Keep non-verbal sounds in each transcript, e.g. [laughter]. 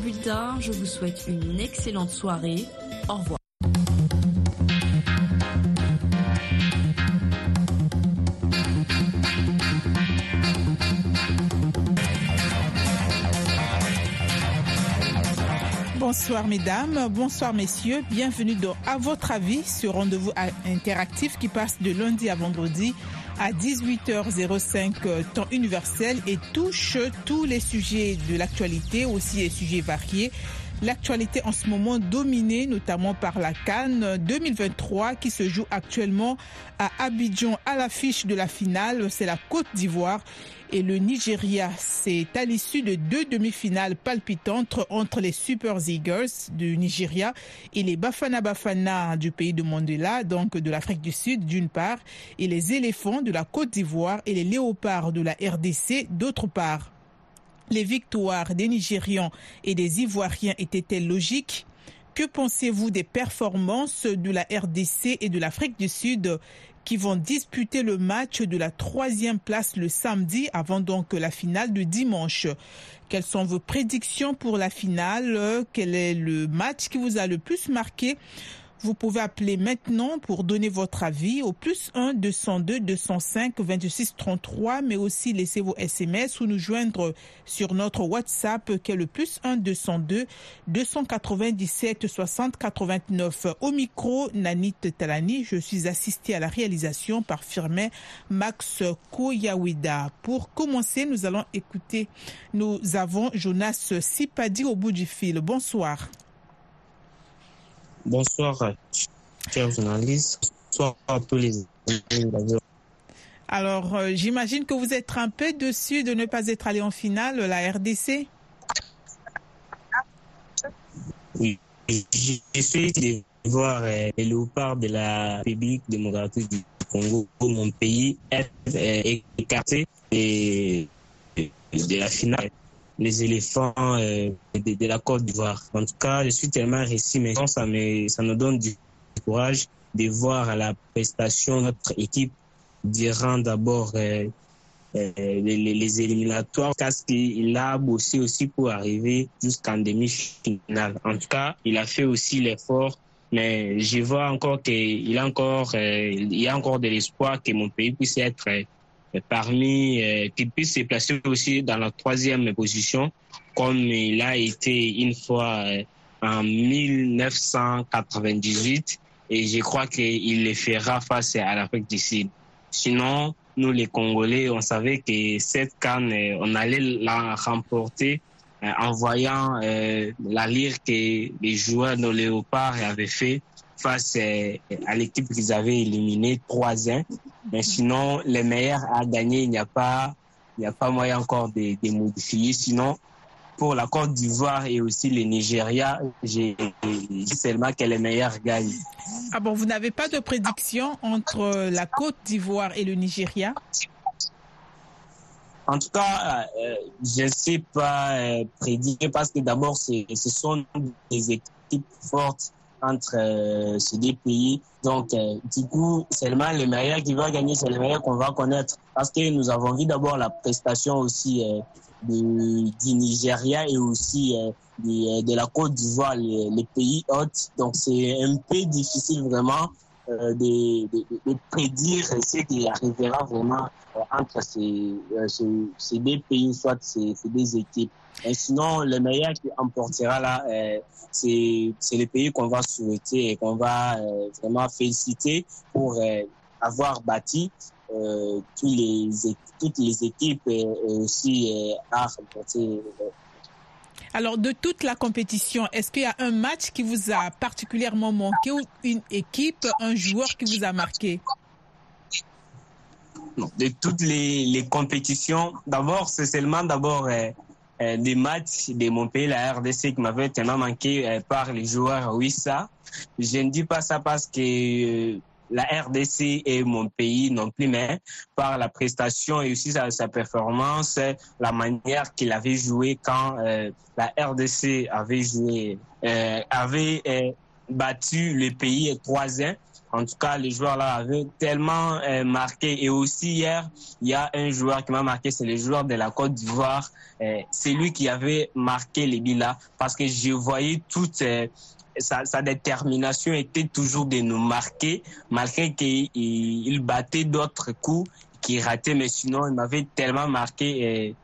Bulletin, je vous souhaite une excellente soirée. Au revoir. Bonsoir mesdames, bonsoir messieurs, bienvenue dans À votre avis, ce rendez-vous interactif qui passe de lundi à vendredi à 18h05 temps universel et touche tous les sujets de l'actualité, aussi les sujets variés. L'actualité en ce moment dominée notamment par la Cannes 2023 qui se joue actuellement à Abidjan à l'affiche de la finale, c'est la Côte d'Ivoire et le Nigeria. C'est à l'issue de deux demi-finales palpitantes entre les Super Eagles du Nigeria et les Bafana Bafana du pays de Mandela, donc de l'Afrique du Sud d'une part, et les éléphants de la Côte d'Ivoire et les léopards de la RDC d'autre part. Les victoires des Nigérians et des Ivoiriens étaient-elles logiques? Que pensez-vous des performances de la RDC et de l'Afrique du Sud qui vont disputer le match de la troisième place le samedi avant donc la finale de dimanche. Quelles sont vos prédictions pour la finale? Quel est le match qui vous a le plus marqué? Vous pouvez appeler maintenant pour donner votre avis au plus 1 202 205 26 33, mais aussi laisser vos SMS ou nous joindre sur notre WhatsApp qui est le plus 1 202 297 60 89. Au micro, Nanit Talani, je suis assistée à la réalisation par Firmin Max Koyawida. Pour commencer, nous allons écouter, nous avons Jonas Sipadi au bout du fil. Bonsoir. Bonsoir, chers journalistes. Bonsoir à tous les Alors, euh, j'imagine que vous êtes un peu dessus de ne pas être allé en finale, la RDC Oui, j'essaie de voir euh, les léopards de la République démocratique du Congo, mon pays, être euh, écarté de, de la finale les éléphants euh, de, la Côte d'Ivoire. En tout cas, je suis tellement réussi, mais ça me, ça nous donne du courage de voir la prestation de notre équipe durant d'abord euh, euh, les, les, éliminatoires, parce qu'il a bossé aussi pour arriver jusqu'en demi-finale. En tout cas, il a fait aussi l'effort mais je vois encore qu'il a encore, euh, il y a encore de l'espoir que mon pays puisse être parmi euh, qu'il puisse se placer aussi dans la troisième position, comme il a été une fois euh, en 1998, et je crois qu'il le fera face à l'Afrique du Sud. Sinon, nous les Congolais, on savait que cette canne, euh, on allait la remporter en voyant la lire que les joueurs de Léopard avaient fait face à l'équipe qu'ils avaient éliminée 3-1. Mais sinon, les meilleurs à gagner, il n'y a pas, il n'y a pas moyen encore de, de, modifier. Sinon, pour la Côte d'Ivoire et aussi le Nigeria, j'ai seulement que les meilleurs gagnent. Ah bon, vous n'avez pas de prédiction entre la Côte d'Ivoire et le Nigeria? En tout cas, euh, je ne sais pas euh, prédire parce que d'abord, ce sont des équipes fortes entre euh, ces deux pays. Donc, euh, du coup, seulement le meilleur qui va gagner, c'est le meilleur qu'on va connaître. Parce que nous avons vu d'abord la prestation aussi euh, de, du Nigeria et aussi euh, de, de, la Côte d'Ivoire, les, les, pays hôtes. Donc, c'est un peu difficile vraiment euh, de, de, prédire ce qui arrivera vraiment euh, entre ces, ces, ces, deux pays, soit ces, ces deux équipes. Sinon, le meilleur qui emportera là, euh, c'est le pays qu'on va souhaiter et qu'on va euh, vraiment féliciter pour euh, avoir bâti tous les, toutes les équipes et, aussi à remporter. Alors, de toute la compétition, est-ce qu'il y a un match qui vous a particulièrement manqué ou une équipe, un joueur qui vous a marqué? De toutes les, compétitions, d'abord, c'est seulement d'abord euh, des matchs de mon pays, la RDC, qui m'avait tellement manqué euh, par les joueurs. Oui, ça. Je ne dis pas ça parce que euh, la RDC est mon pays non plus, mais par la prestation et aussi sa, performance, la manière qu'il avait joué quand euh, la RDC avait joué, euh, avait battu le pays 3-1. En tout cas, les joueurs là avaient tellement euh, marqué. Et aussi hier, il y a un joueur qui m'a marqué, c'est le joueur de la Côte d'Ivoire. Euh, c'est lui qui avait marqué les Bila parce que je voyais toute euh, sa, détermination était toujours de nous marquer, malgré qu'il battait d'autres coups qui rataient. Mais sinon, il m'avait tellement marqué.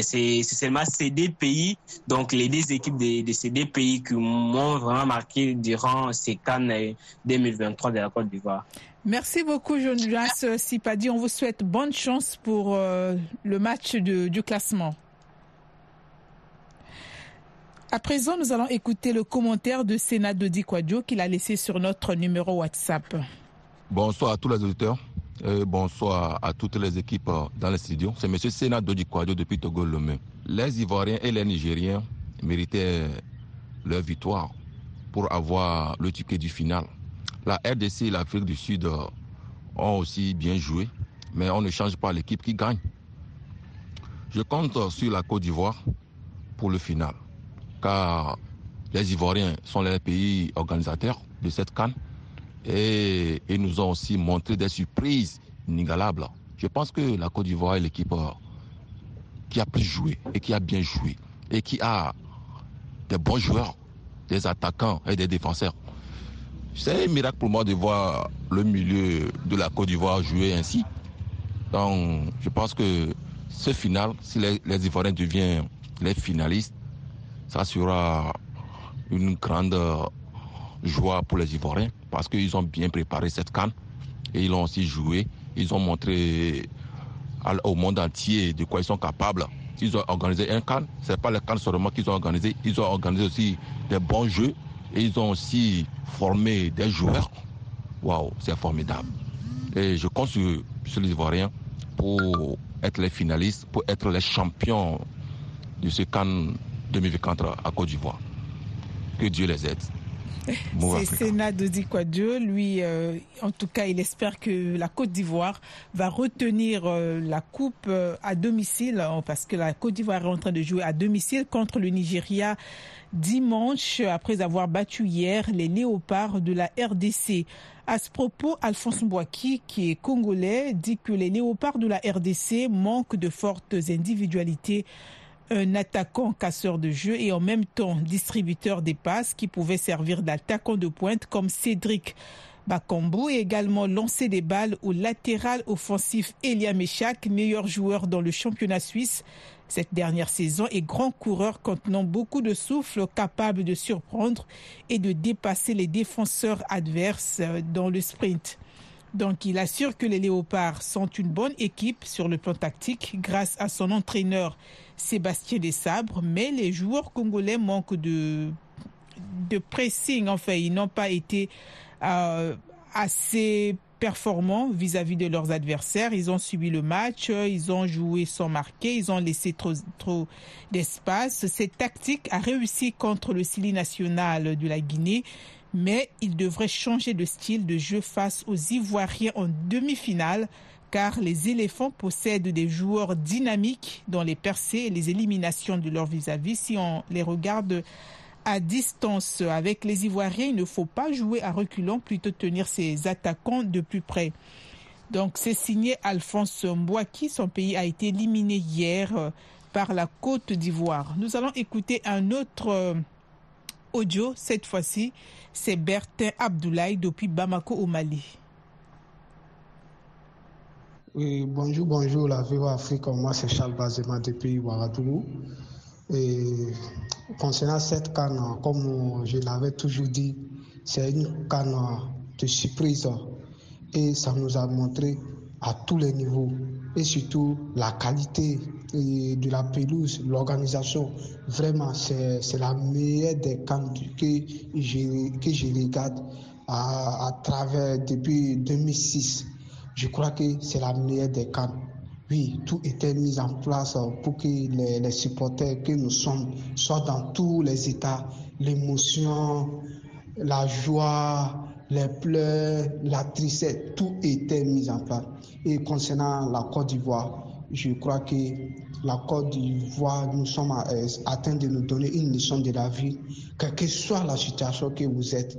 c'est seulement ces deux pays, donc les deux équipes de, de ces deux pays qui m'ont vraiment marqué durant ces Cannes 2023 de la Côte d'Ivoire. Merci beaucoup, Jonas Sipadi. On vous souhaite bonne chance pour euh, le match de, du classement. À présent, nous allons écouter le commentaire de Sénat Dodi Kwadjo qu'il a laissé sur notre numéro WhatsApp. Bonsoir à tous les auditeurs. Et bonsoir à toutes les équipes dans les studios. C'est M. Sénat Dodi Kwadjo depuis Togo Lomé. Les Ivoiriens et les Nigériens méritaient leur victoire pour avoir le ticket du final. La RDC et l'Afrique du Sud ont aussi bien joué, mais on ne change pas l'équipe qui gagne. Je compte sur la Côte d'Ivoire pour le final car les Ivoiriens sont les pays organisateurs de cette canne et ils nous ont aussi montré des surprises inégalables. Je pense que la Côte d'Ivoire est l'équipe qui a plus joué et qui a bien joué et qui a des bons joueurs, des attaquants et des défenseurs. C'est un miracle pour moi de voir le milieu de la Côte d'Ivoire jouer ainsi. Donc, je pense que ce final, si les Ivoiriens deviennent les finalistes, ça sera une grande joie pour les Ivoiriens parce qu'ils ont bien préparé cette canne et ils ont aussi joué. Ils ont montré au monde entier de quoi ils sont capables. Ils ont organisé un canne. Ce n'est pas le canne seulement qu'ils ont organisé. Ils ont organisé aussi des bons jeux et ils ont aussi formé des joueurs. Waouh, c'est formidable. Et je compte sur, sur les Ivoiriens pour être les finalistes, pour être les champions de ce canne 2024 à Côte d'Ivoire. Que Dieu les aide. [laughs] C'est Sénat Dodi Kwadjo. Lui, euh, en tout cas, il espère que la Côte d'Ivoire va retenir euh, la coupe euh, à domicile, parce que la Côte d'Ivoire est en train de jouer à domicile contre le Nigeria dimanche, après avoir battu hier les léopards de la RDC. À ce propos, Alphonse Mbouaki, qui est congolais, dit que les léopards de la RDC manquent de fortes individualités un attaquant casseur de jeu et en même temps distributeur des passes qui pouvait servir d'attaquant de pointe comme Cédric Bakambu et également lancer des balles au latéral offensif Elia Mechak, meilleur joueur dans le championnat suisse cette dernière saison et grand coureur contenant beaucoup de souffle, capable de surprendre et de dépasser les défenseurs adverses dans le sprint. Donc il assure que les Léopards sont une bonne équipe sur le plan tactique grâce à son entraîneur Sébastien Desabres, mais les joueurs congolais manquent de, de pressing. Enfin, ils n'ont pas été euh, assez performants vis-à-vis -vis de leurs adversaires. Ils ont subi le match, ils ont joué sans marquer, ils ont laissé trop, trop d'espace. Cette tactique a réussi contre le Sili national de la Guinée, mais il devrait changer de style de jeu face aux Ivoiriens en demi-finale car les éléphants possèdent des joueurs dynamiques dans les percées et les éliminations de leur vis-à-vis. -vis. Si on les regarde à distance avec les Ivoiriens, il ne faut pas jouer à reculons, plutôt tenir ses attaquants de plus près. Donc c'est signé Alphonse Mbouaki. Son pays a été éliminé hier par la Côte d'Ivoire. Nous allons écouter un autre Cette fois-ci, c'est Bertin Abdoulaye depuis Bamako au Mali. Oui, bonjour, bonjour, la Viva Afrique. Moi, c'est Charles Bazema depuis Ouagadougou. Et concernant cette canne, comme je l'avais toujours dit, c'est une canne de surprise. Et ça nous a montré à tous les niveaux et surtout la qualité de la pelouse, l'organisation. Vraiment, c'est la meilleure des cannes que je, que je regarde à, à travers depuis 2006 je crois que c'est la meilleure des cannes. Oui, tout était mis en place pour que les, les, supporters que nous sommes soient dans tous les états, l'émotion, la joie, les pleurs, la tristesse, tout était mis en place. Et concernant la Côte d'Ivoire, je crois que la Côte d'Ivoire, nous sommes atteints de nous donner une leçon de la vie, quelle que soit la situation que vous êtes.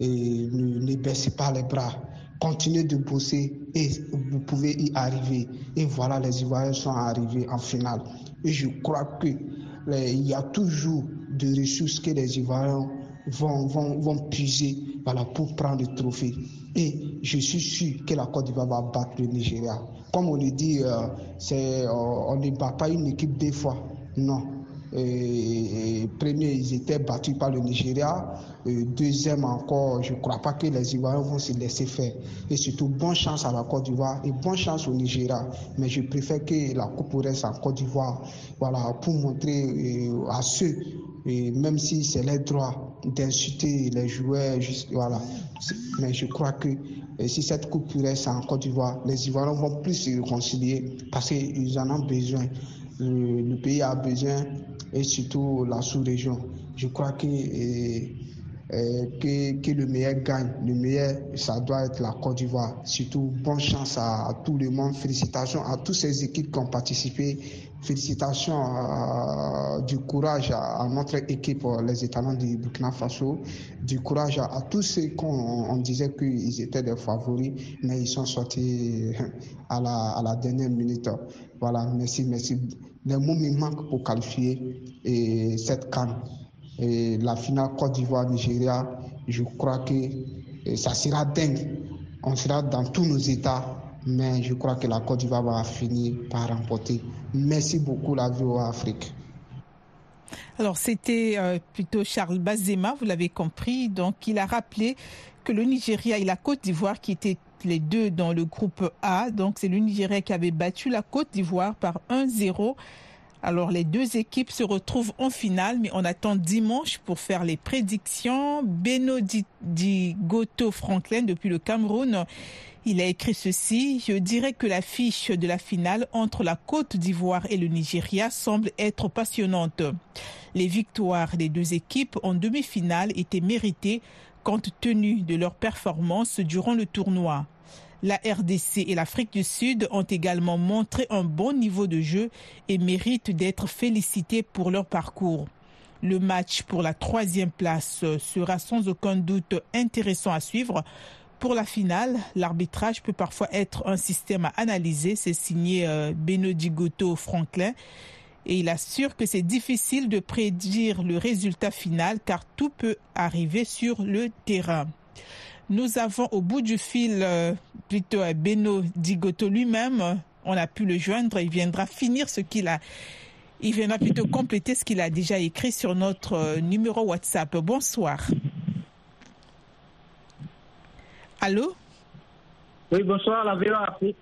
et ne, baissez pas les bras. Continuez de bosser et vous pouvez y arriver. Et voilà, les Ivoiriens sont arrivés en finale. Et je crois que il y a toujours des ressources que les Ivoiriens vont, vont, vont puiser voilà, pour prendre le trophée. Et je suis sûr que la Côte d'Ivoire va battre le Nigeria. Comme on le dit, euh, euh, on ne bat pas une équipe deux fois. Non, premier, ils étaient battus par le Nigeria. Deuxième encore, je ne crois pas que les Ivoiriens vont se laisser faire. Et surtout, bonne chance à la Côte d'Ivoire et bonne chance au Nigeria. Mais je préfère que la Coupe reste en Côte d'Ivoire voilà, pour montrer euh, à ceux, et même si c'est leur droit d'insulter les joueurs, voilà. Mais je crois que si cette Coupe reste en Côte d'Ivoire, les Ivoiriens vont plus se réconcilier parce qu'ils en ont besoin. le pays a besoin et surtout la sous-région. Je crois que, que, que, le meilleur gagne. Le meilleur, ça doit être la Côte d'Ivoire. Surtout, bonne chance à, tout le monde. Félicitations à toutes ces équipes qui ont participé. Félicitations du courage à, notre équipe, les étalons du Burkina Faso. Du courage à, tous ceux qu'on disait qu'ils étaient des favoris, mais ils sont sortis [laughs] à la, dernière minute. Voilà, merci, merci les mots me manquent pour qualifier et cette canne. La finale Côte d'Ivoire-Nigeria, je crois que ça sera dingue. On sera dans tous nos états, mais je crois que la Côte d'Ivoire va finir par remporter. Merci beaucoup, la VOA Afrique. Alors, c'était euh, plutôt Charles Bazema, vous l'avez compris. Donc, il a rappelé que le Nigeria et la Côte d'Ivoire, qui étaient les deux dans le groupe A. Donc c'est le Nigeria qui avait battu la Côte d'Ivoire par 1-0. Alors les deux équipes se retrouvent en finale, mais on attend dimanche pour faire les prédictions. Beno Goto Franklin depuis le Cameroun, il a écrit ceci. Je dirais que l'affiche de la finale entre la Côte d'Ivoire et le Nigeria semble être passionnante. Les victoires des deux équipes en demi-finale étaient méritées compte tenu de leur performance durant le tournoi. La RDC et l'Afrique du Sud ont également montré un bon niveau de jeu et méritent d'être félicités pour leur parcours. Le match pour la troisième place sera sans aucun doute intéressant à suivre. Pour la finale, l'arbitrage peut parfois être un système à analyser. C'est signé euh, Benodigoto Franklin. Et il assure que c'est difficile de prédire le résultat final car tout peut arriver sur le terrain. Nous avons au bout du fil euh, plutôt Beno Digoto lui-même. On a pu le joindre. Il viendra finir ce qu'il a. Il viendra plutôt compléter ce qu'il a déjà écrit sur notre euh, numéro WhatsApp. Bonsoir. Allô? Oui, bonsoir, la Afrique.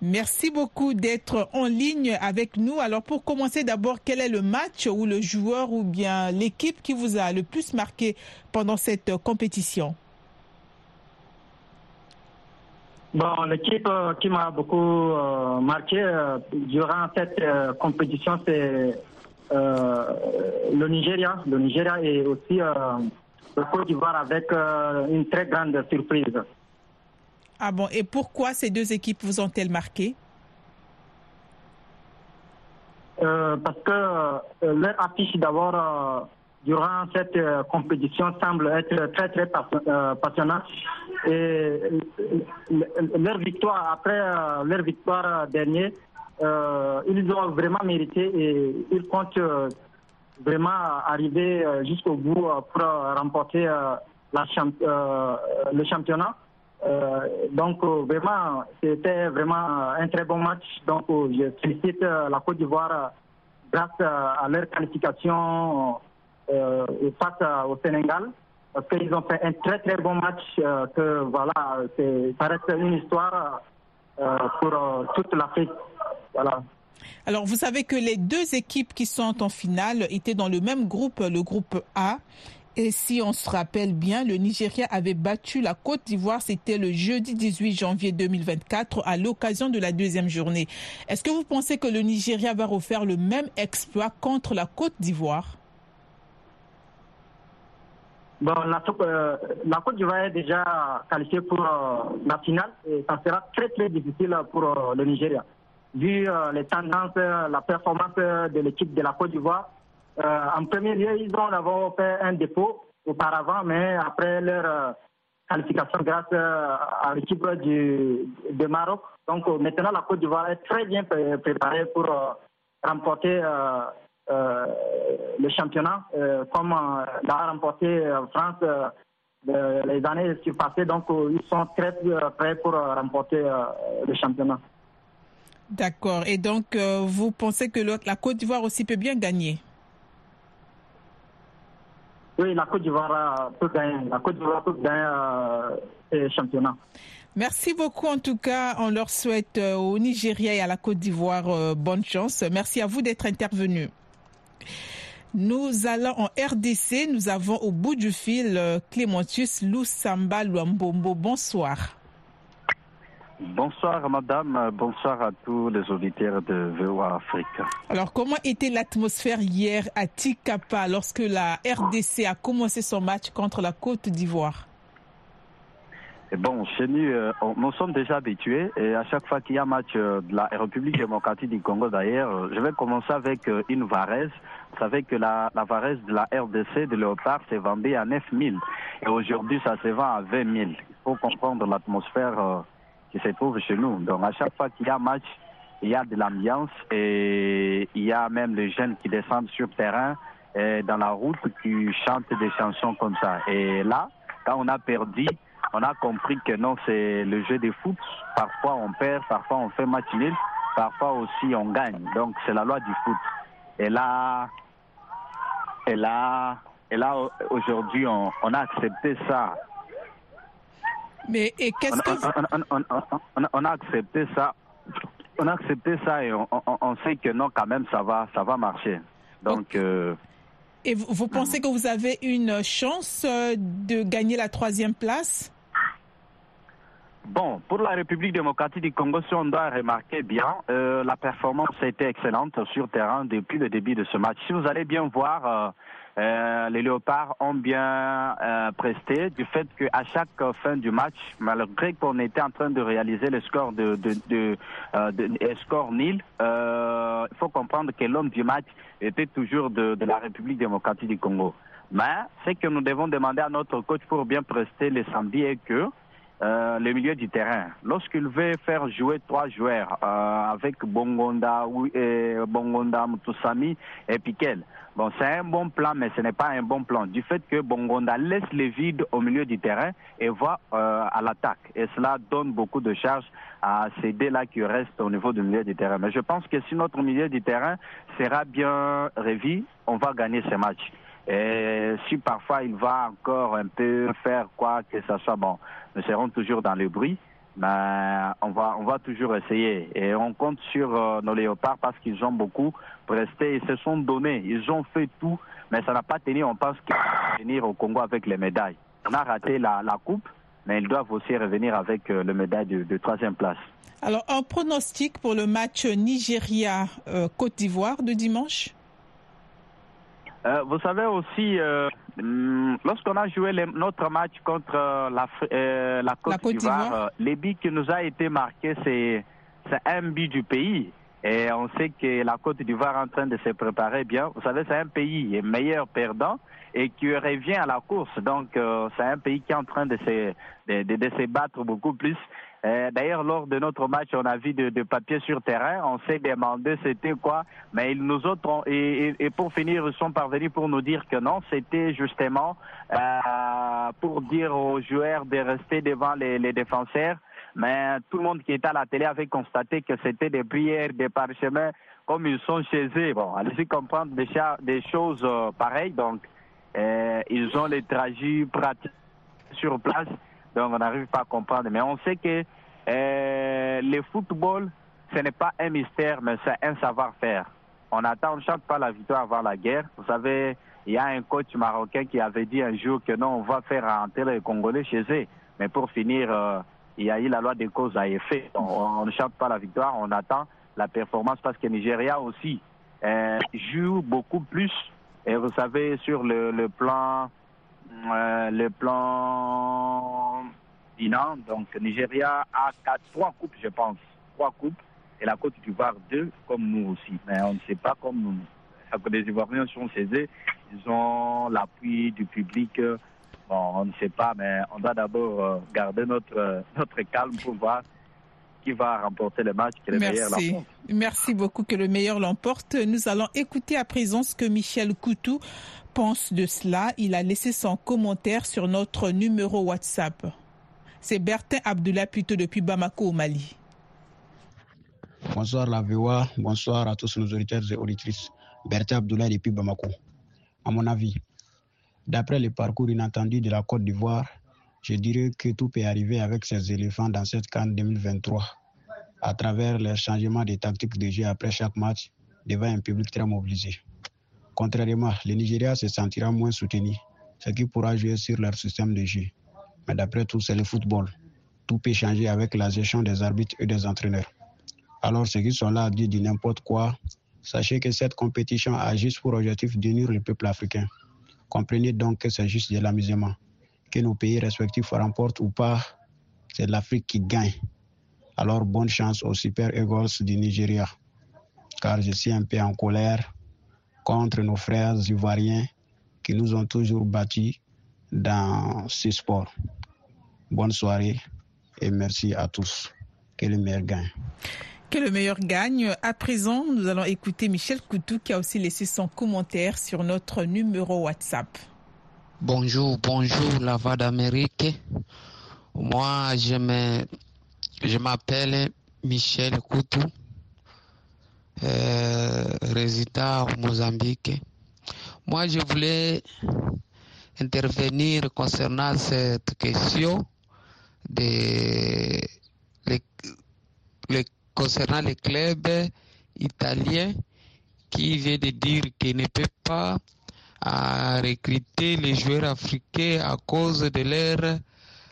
Merci beaucoup d'être en ligne avec nous. Alors pour commencer d'abord, quel est le match ou le joueur ou bien l'équipe qui vous a le plus marqué pendant cette compétition? Bon, l'équipe euh, qui m'a beaucoup euh, marqué euh, durant cette compétition, c'est le Nigeria. Le Nigeria et aussi le Côte d'Ivoire avec une très grande surprise. Ah bon, et pourquoi ces deux équipes vous ont-elles marqué? Parce que leur affiche d'abord durant cette euh, compétition semble être très très euh, passionnante. Et euh, leur victoire, après leur victoire dernière, ils ont vraiment mérité et ils comptent vraiment arriver jusqu'au bout pour remporter la le championnat. donc vraiment, c'était vraiment un très bon match. Donc je félicite la Côte d'Ivoire grâce à leur qualification euh, face au Sénégal parce qu'ils ont fait un très très bon match euh, que voilà ça reste une histoire euh, pour toute l'Afrique voilà alors, vous savez que les deux équipes qui sont en finale étaient dans le même groupe, le groupe A. Et si on se rappelle bien, le Nigeria avait battu la Côte d'Ivoire, c'était le jeudi 18 janvier 2024 à l'occasion de la deuxième journée. Est-ce que vous pensez que le Nigeria va refaire le même exploit contre la Côte d'Ivoire? Euh, la Côte d'Ivoire est déjà qualifiée pour euh, la finale et ça sera très très difficile pour euh, le Nigeria. Vu les tendances, la performance de l'équipe de la Côte d'Ivoire, en premier lieu, ils ont d'abord fait un dépôt auparavant, mais après leur qualification grâce à l'équipe du, de Maroc. Donc maintenant, la Côte d'Ivoire est très bien préparée pour remporter le championnat, comme l'a remporté France les années passées. Donc ils sont très prêts pour remporter le championnat. D'accord. Et donc, vous pensez que la Côte d'Ivoire aussi peut bien gagner? Oui, la Côte d'Ivoire peut gagner. La Côte d'Ivoire peut gagner le championnat. Merci beaucoup. En tout cas, on leur souhaite au Nigeria et à la Côte d'Ivoire bonne chance. Merci à vous d'être intervenus. Nous allons en RDC. Nous avons au bout du fil Clémentius Loussamba Luambombo. Bonsoir. Bonsoir madame, bonsoir à tous les auditeurs de VOA Afrique. Alors comment était l'atmosphère hier à Tikapa lorsque la RDC a commencé son match contre la Côte d'Ivoire? Bon, chez nous, nous sommes déjà habitués et à chaque fois qu'il y a un match de la République démocratique du Congo d'ailleurs, je vais commencer avec une Varese. Vous savez que la, la de la RDC de Léopard s'est vendue à 9 000 et aujourd'hui ça se vend à 20 000. Il faut comprendre l'atmosphère qui se trouve chez nous. Donc à chaque fois qu'il y a match, il y a de l'ambiance et il y a même les jeunes qui descendent sur terrain dans la route qui chantent des chansons comme ça. Et là, quand on a perdu, on a compris que non, c'est le jeu de foot. Parfois on perd, parfois on fait match nul, parfois aussi on gagne. Donc c'est la loi du foot. Et là, et là, et là aujourd'hui, on a accepté ça. Mais et qu'est-ce que on, on, on, on, a accepté ça. On a accepté ça et on, sait que non, quand même, ça va, ça va marcher. Donc. Okay. Euh... Et vous, vous, pensez que vous avez une chance de gagner la troisième place? Bon, pour la République démocratique du Congo, si on doit remarquer bien, euh, la performance a été excellente sur terrain depuis le début de ce match. Si vous allez bien voir, euh, euh, les Léopards ont bien euh, presté du fait qu'à chaque fin du match, malgré qu'on était en train de réaliser le score de, de, de, euh, de score nil, il faut comprendre que l'homme du match était toujours de, de la République démocratique du Congo. Mais ce que nous devons demander à notre coach pour bien prester le samedi est que euh, le milieu du terrain. Lorsqu'il veut faire jouer trois joueurs euh, avec Bongonda, et Bongonda, Moutousami et Piquel, bon, c'est un bon plan, mais ce n'est pas un bon plan. Du fait que Bongonda laisse les vides au milieu du terrain et va euh, à l'attaque. Et cela donne beaucoup de charges à ces deux-là qui restent au niveau du milieu du terrain. Mais je pense que si notre milieu du terrain sera bien revu, on va gagner ce match. Et si parfois il va encore un peu faire quoi que ce soit, bon, nous serons toujours dans le bruit, mais on va, on va toujours essayer. Et on compte sur euh, nos léopards parce qu'ils ont beaucoup presté, ils se sont donnés, ils ont fait tout, mais ça n'a pas tenu. On pense qu'ils vont venir au Congo avec les médailles. On a raté la, la coupe, mais ils doivent aussi revenir avec euh, le médaille de, de, troisième place. Alors, un pronostic pour le match Nigeria-Côte d'Ivoire de dimanche? Euh, vous savez aussi, euh, lorsqu'on a joué les, notre match contre euh, la, euh, la Côte, Côte d'Ivoire, les buts qui nous a été marqué, c'est un but du pays. Et on sait que la Côte d'Ivoire est en train de se préparer bien. Vous savez, c'est un pays meilleur perdant et qui revient à la course. Donc, c'est un pays qui est en train de se, de, de, de se battre beaucoup plus. D'ailleurs, lors de notre match, on a vu de, de papier sur terrain. On s'est demandé c'était quoi, mais ils nous ont et, et, pour finir, ils sont parvenus pour nous dire que non, c'était justement euh, pour dire aux joueurs de rester devant les, les, défenseurs. Mais tout le monde qui était à la télé avait constaté que c'était des prières, des parchemins, comme ils sont chez eux. Bon, allez-y comprendre des, des choses euh, pareilles. Donc, euh, ils ont les trajets pratiques sur place. Donc on n'arrive pas à comprendre. Mais on sait que euh, le football, ce n'est pas un mystère, mais c'est un savoir-faire. On attend, on ne chante pas la victoire avant la guerre. Vous savez, il y a un coach marocain qui avait dit un jour que non, on va faire rentrer les Congolais chez eux. Mais pour finir, euh, il y a eu la loi des causes à effet. On, ne chante pas la victoire, on attend la performance parce que Nigeria aussi euh, joue beaucoup plus. Et vous savez, sur le, plan euh, le plan. Donc, Nigeria a quatre, trois coupes, je pense. Trois coupes. Et la Côte d'Ivoire, deux, comme nous aussi. Mais on ne sait pas comme les Ivoiriens sont chez eux. disons, l'appui du public, bon, on ne sait pas, mais on doit d'abord garder notre, notre calme pour voir qui va remporter le match, que le meilleur l'emporte. Merci beaucoup, que le meilleur l'emporte. Nous allons écouter à présent ce que Michel Coutou pense de cela. Il a laissé son commentaire sur notre numéro WhatsApp. C'est Bertin Abdullah plutôt depuis Bamako au Mali. Bonsoir la VOA, bonsoir à tous nos auditeurs et auditrices. Bertin Abdullah depuis Bamako. À mon avis, d'après le parcours inattendu de la Côte d'Ivoire, je dirais que tout peut arriver avec ces éléphants dans cette canne 2023 à travers le changement des tactiques de jeu après chaque match devant un public très mobilisé. Contrairement, le Nigeria se sentira moins soutenu, ce qui pourra jouer sur leur système de jeu. Mais d'après tout, c'est le football. Tout peut changer avec la gestion des arbitres et des entraîneurs. Alors, ceux qui sont là à dire du n'importe quoi, sachez que cette compétition a juste pour objectif d'unir le peuple africain. Comprenez donc que c'est juste de l'amusement que nos pays respectifs remportent ou pas, c'est l'Afrique qui gagne. Alors bonne chance aux Super Eagles du Nigeria, car je suis un peu en colère contre nos frères ivoiriens qui nous ont toujours battus dans ce sport. Bonne soirée et merci à tous. Que le meilleur gagne. Que le meilleur gagne. À présent, nous allons écouter Michel Coutou qui a aussi laissé son commentaire sur notre numéro WhatsApp. Bonjour, bonjour, la voix d'Amérique. Moi, je m'appelle Michel Coutou, euh, résident au Mozambique. Moi, je voulais intervenir concernant cette question de, concernant les clubs italiens qui vient de dire qu'il ne peut pas à recruter les joueurs africains à cause de leur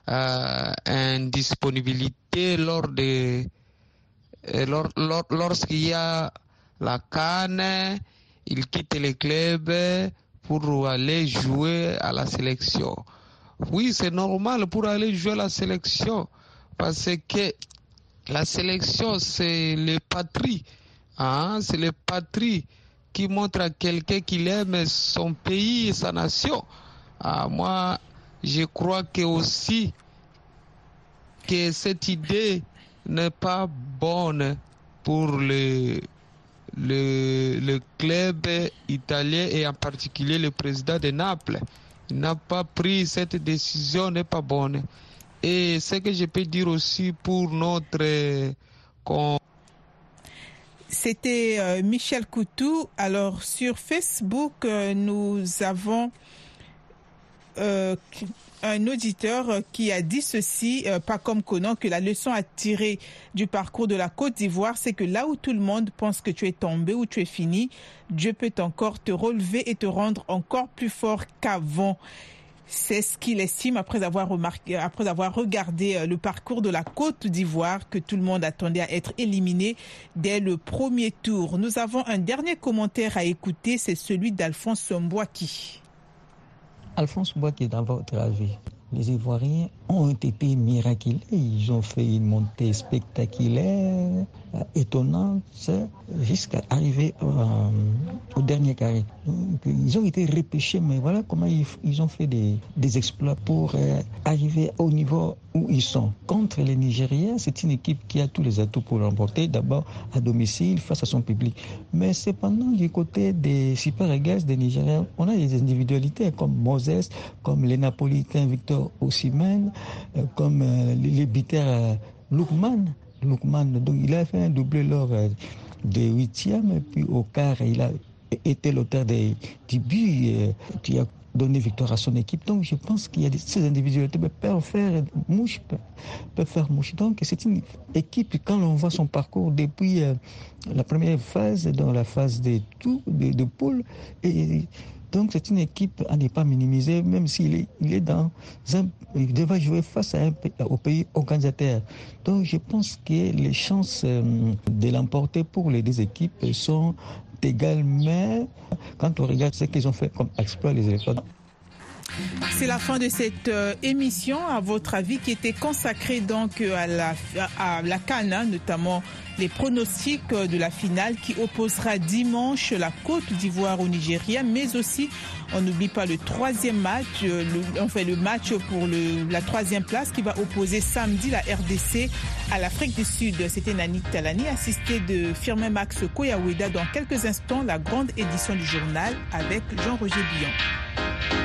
euh, indisponibilité lors de euh, lorsqu'il y a la canne, ils quittent les clubs pour aller jouer à la sélection. Oui, c'est normal pour aller jouer à la sélection parce que la sélection, c'est le patrie. Hein? C'est le patrie qui montre à quelqu'un qu'il aime son pays et sa nation. Ah, moi, je crois que aussi que cette idée n'est pas bonne pour le, le, le, club italien et en particulier le président de Naples. Il n'a pas pris cette décision, n'est pas bonne. Et ce que je peux dire aussi pour notre c'était euh, Michel Coutou. Alors sur Facebook, euh, nous avons euh, un auditeur qui a dit ceci, pas comme Conan, que la leçon à tirer du parcours de la Côte d'Ivoire, c'est que là où tout le monde pense que tu es tombé ou tu es fini, Dieu peut encore te relever et te rendre encore plus fort qu'avant. C'est ce qu'il estime après avoir remarqué, après avoir regardé euh, le parcours de la Côte d'Ivoire que tout le monde attendait à être éliminé dès le premier tour. Nous avons un dernier commentaire à écouter, c'est celui d'Alphonse Mbouaki. Alphonse Mbouaki, dans votre avis, les Ivoiriens ont été miraculeux. Ils ont fait une montée spectaculaire, euh, étonnante, jusqu'à arriver euh, au dernier carré. ils ont été repêchés, mais voilà comment ils, ont fait des, exploits pour euh, arriver au niveau où ils sont. Contre les Nigériens, c'est une équipe qui a tous les atouts pour l'emporter, d'abord à domicile, face à son public. Mais cependant, du côté des Super Eagles des Nigériens, on a des individualités comme Moses, comme les Napolitains Victor Osimhen, euh, comme euh, les euh, Lukman. Donc il a fait un doublé lors des huitièmes, et puis au quart, il a été l'auteur des, du but qui a donné victoire à son équipe. Donc je pense qu'il y a ces individualités peuvent faire mouche, peuvent, faire mouche. Donc c'est une équipe, quand on voit son parcours depuis la première phase, dans la phase des tours, de, de poule, et donc c'est une équipe à ne pas minimiser, même s'il est, il est dans un, il devrait jouer face au pays organisateur. Donc je pense que les chances euh, de l'emporter pour les deux équipes sont égales, mais quand on regarde ce qu'ils ont fait comme exploit les électeurs. C'est la fin de cette euh, émission, à votre avis, qui était consacrée donc euh, à la, à Cannes, notamment les pronostics euh, de la finale qui opposera dimanche la Côte d'Ivoire au Nigeria, mais aussi, on n'oublie pas le troisième match, le, enfin le match pour la troisième place qui va opposer samedi la RDC à l'Afrique du Sud. C'était Nani Talani, assisté de Firmin Max Koyaweda. Dans quelques instants, la grande édition du journal avec Jean-Roger Billon.